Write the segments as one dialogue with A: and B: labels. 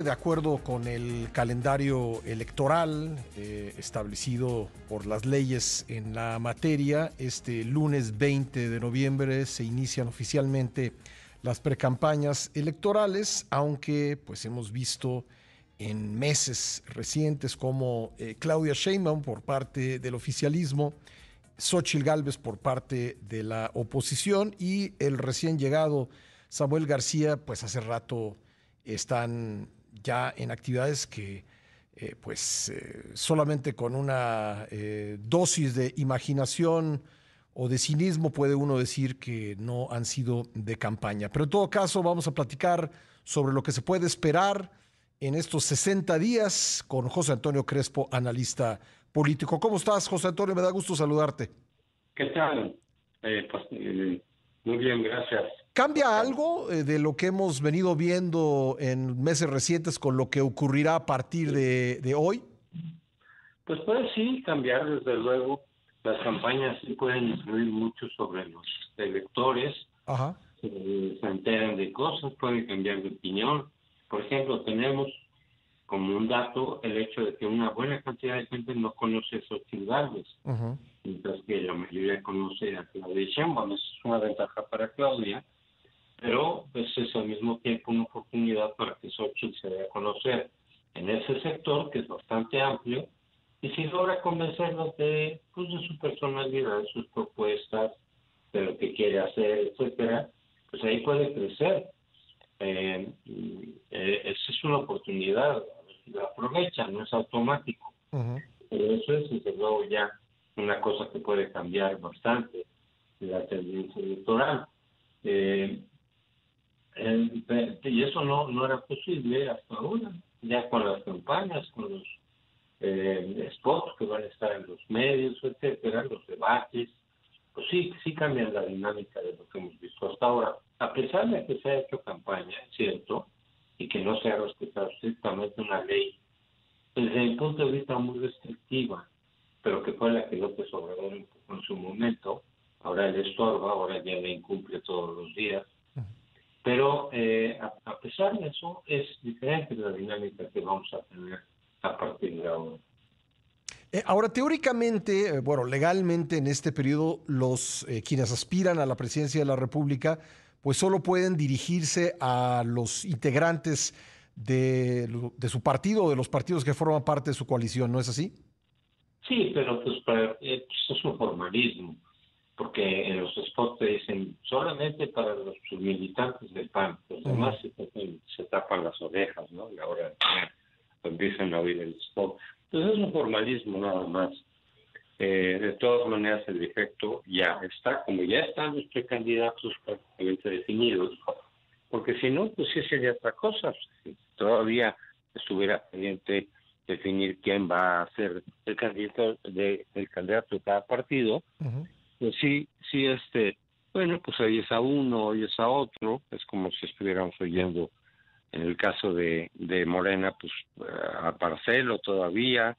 A: De acuerdo con el calendario electoral eh, establecido por las leyes en la materia, este lunes 20 de noviembre se inician oficialmente las precampañas electorales, aunque pues hemos visto en meses recientes como eh, Claudia Sheinbaum por parte del oficialismo, Xochitl Gálvez por parte de la oposición y el recién llegado Samuel García, pues hace rato están ya en actividades que eh, pues eh, solamente con una eh, dosis de imaginación o de cinismo puede uno decir que no han sido de campaña. Pero en todo caso vamos a platicar sobre lo que se puede esperar en estos 60 días con José Antonio Crespo, analista político. ¿Cómo estás, José Antonio? Me da gusto saludarte.
B: ¿Qué tal? pues, muy bien, gracias.
A: ¿Cambia algo eh, de lo que hemos venido viendo en meses recientes con lo que ocurrirá a partir de, de hoy?
B: Pues puede sí cambiar, desde luego. Las campañas sí pueden influir mucho sobre los electores.
A: Ajá.
B: Se, se enteran de cosas, pueden cambiar de opinión. Por ejemplo, tenemos como un dato el hecho de que una buena cantidad de gente no conoce esos ciudades, mientras que la mayoría conoce a Claudia Sheinbaum. Es una ventaja para Claudia, pero pues, es al mismo tiempo una oportunidad para que Xochitl se dé a conocer en ese sector, que es bastante amplio, y si logra convencerlos de, pues, de su personalidad, de sus propuestas, de lo que quiere hacer, etcétera, pues ahí puede crecer. Eh, eh, esa es una oportunidad, la aprovecha, no es automático. Pero eso es, desde luego, ya una cosa que puede cambiar bastante la tendencia electoral. Eh, y eso no, no era posible hasta ahora, ya con las campañas, con los eh, spots que van a estar en los medios, etcétera, los debates, pues sí, sí cambian la dinámica de lo que hemos visto hasta ahora. A pesar de que se ha hecho campaña, es cierto, que no se ha respetado estrictamente una ley, desde mi punto de vista muy restrictiva, pero que fue la que López Obrador empujó en su momento, ahora le estorba, ahora ya le incumple todos los días, pero eh, a, pesar de eso, es diferente la dinámica que vamos a tener a partir de ahora.
A: Eh, ahora, teóricamente, eh, bueno, legalmente en este periodo, los quienes aspiran a la presidencia de la República, pues solo pueden dirigirse a los integrantes de, de su partido o de los partidos que forman parte de su coalición, ¿no es así?
B: Sí, pero pues, para, pues es un formalismo porque en los spots te dicen solamente para los militantes del PAN, los demás se, tapan, las orejas, ¿no? Y ahora empiezan a oír el spot. Entonces es un formalismo nada más. Eh, de todas maneras, el efecto ya está, como ya están los precandidatos prácticamente definidos, porque si no, pues sí sería otra cosa. Si todavía estuviera pendiente definir quién va a ser el candidato de, el candidato de cada partido, pues sí, sí, este, bueno, pues ahí es a uno, hoy es a otro, es como si estuviéramos oyendo en el caso de, de Morena, pues a Parcelo todavía,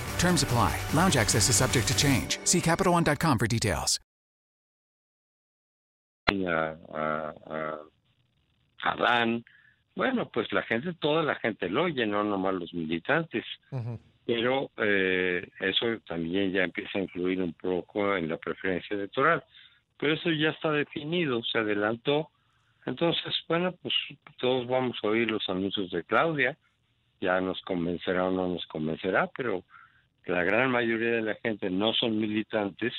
C: Terms apply. Lounge access is subject to change. See CapitalOne.com for details.
B: A, a, a Adán, bueno, pues la gente, toda la gente lo oye, no nomás los militantes. Uh -huh. pero eh, eso también ya empieza a influir un poco en la preferencia electoral. Pero eso ya está definido, se adelantó. Entonces, bueno, pues todos vamos a oír los anuncios de Claudia ya nos convencerá o no nos convencerá, pero la gran mayoría de la gente no son militantes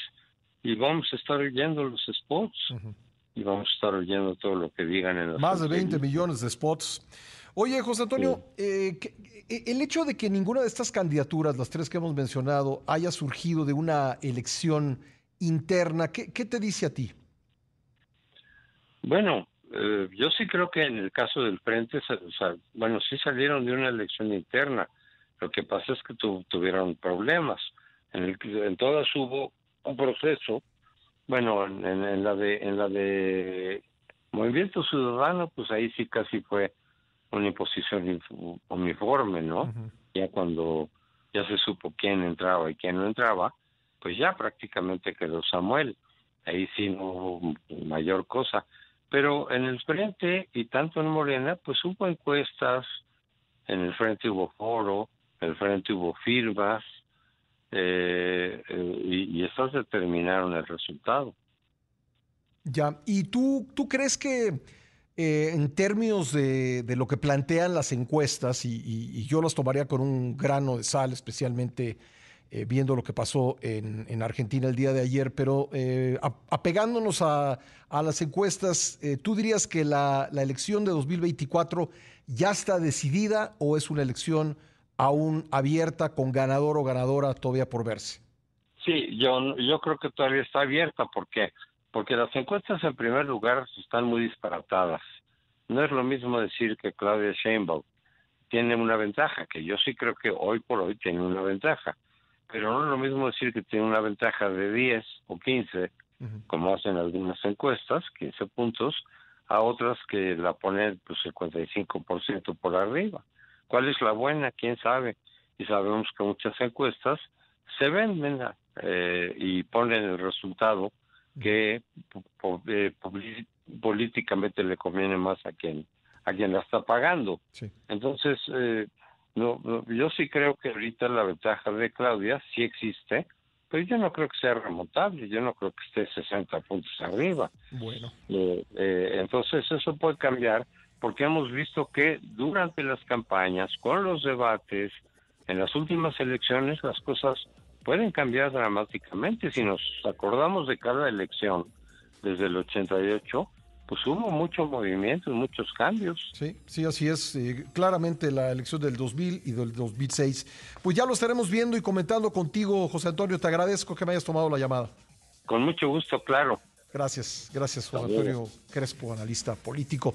B: y vamos a estar oyendo los spots y vamos a estar oyendo todo lo que digan en los
A: Más de 20 millones de spots. Oye, José Antonio, eh, eh, el hecho de que ninguna de estas candidaturas, las tres que hemos mencionado, haya surgido de una elección interna, ¿qué, te dice a ti?
B: Bueno, eh, yo sí creo que en el caso del Frente, bueno, sí salieron de una elección interna. Lo que pasa es que tuvieron problemas. En, el, en todas hubo un proceso bueno, en, la de en la de Movimiento Ciudadano, pues ahí sí casi fue una imposición uniforme, ¿no? Ya cuando ya se supo quién entraba y quién no entraba, pues ya prácticamente quedó Samuel. Ahí sí no hubo mayor cosa. Pero en el frente y tanto en Morena, pues hubo encuestas, en el frente hubo foro, en el frente hubo firmas, eh, eh, y, y estos determinaron el resultado.
A: Ya, ¿y tú, tú crees que eh, en términos de, lo que plantean las encuestas, y, yo las tomaría con un grano de sal, especialmente viendo lo que pasó en, Argentina el día de ayer, pero apegándonos a, las encuestas, ¿tú dirías que la, la elección de 2024 ya está decidida o es una elección aún abierta con ganador o ganadora todavía por verse?
B: Sí, yo, yo creo que todavía está abierta. ¿Por qué? Porque las encuestas en primer lugar están muy disparatadas. No es lo mismo decir que Claudia Sheinbaum tiene una ventaja, que yo sí creo que hoy por hoy tiene una ventaja. Pero no es lo mismo decir que tiene una ventaja de 10 o 15, como hacen algunas encuestas, 15 puntos, a otras que la ponen pues 55% por arriba. ¿Cuál es la buena? ¿Quién sabe? Y sabemos que muchas encuestas se venden eh, y ponen el resultado que eh, políticamente le conviene más a quien a quien la está pagando. Entonces, eh, no, yo sí creo que ahorita la ventaja de Claudia sí existe, pero yo no creo que sea remontable, yo no creo que esté 60 puntos arriba.
A: Bueno.
B: entonces, eso puede cambiar porque hemos visto que durante las campañas, con los debates, en las últimas elecciones, las cosas pueden cambiar dramáticamente. Si nos acordamos de cada elección desde el 88, pues hubo mucho movimiento, muchos cambios.
A: Sí, sí, así es. Eh, claramente la elección del 2000 y del 2006. Pues ya lo estaremos viendo y comentando contigo, José Antonio. Te agradezco que me hayas tomado la llamada.
B: Con mucho gusto, claro.
A: Gracias, gracias, José Antonio Crespo, analista político.